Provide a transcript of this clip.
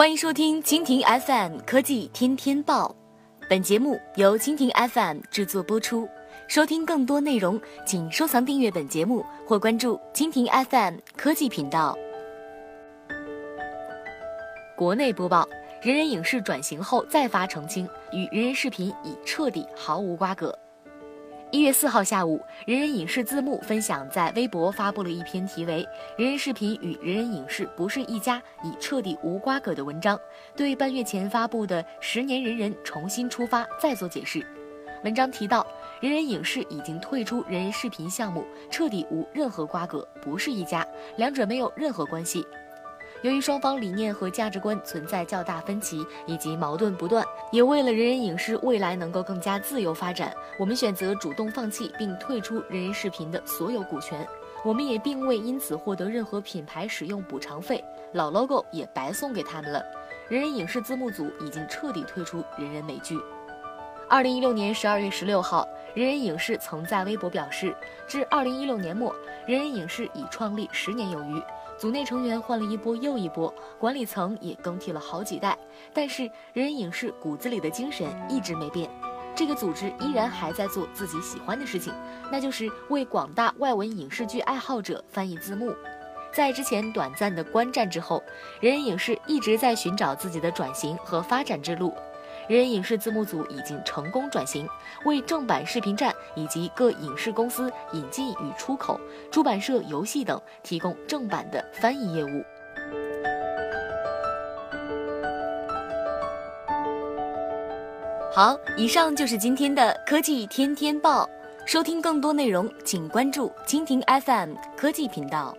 欢迎收听蜻蜓 FM 科技天天报，本节目由蜻蜓 FM 制作播出。收听更多内容，请收藏订阅本节目或关注蜻蜓 FM 科技频道。国内播报：人人影视转型后再发澄清，与人人视频已彻底毫无瓜葛。一月四号下午，人人影视字幕分享在微博发布了一篇题为《人人视频与人人影视不是一家，已彻底无瓜葛》的文章，对半月前发布的十年人人重新出发再做解释。文章提到，人人影视已经退出人人视频项目，彻底无任何瓜葛，不是一家，两者没有任何关系。由于双方理念和价值观存在较大分歧以及矛盾不断，也为了人人影视未来能够更加自由发展，我们选择主动放弃并退出人人视频的所有股权。我们也并未因此获得任何品牌使用补偿费，老 logo 也白送给他们了。人人影视字幕组已经彻底退出人人美剧。二零一六年十二月十六号，人人影视曾在微博表示，至二零一六年末，人人影视已创立十年有余。组内成员换了一波又一波，管理层也更替了好几代，但是人人影视骨子里的精神一直没变。这个组织依然还在做自己喜欢的事情，那就是为广大外文影视剧爱好者翻译字幕。在之前短暂的观战之后，人人影视一直在寻找自己的转型和发展之路。人人影视字幕组已经成功转型，为正版视频站以及各影视公司引进与出口、出版社、游戏等提供正版的翻译业务。好，以上就是今天的科技天天报。收听更多内容，请关注蜻蜓 FM 科技频道。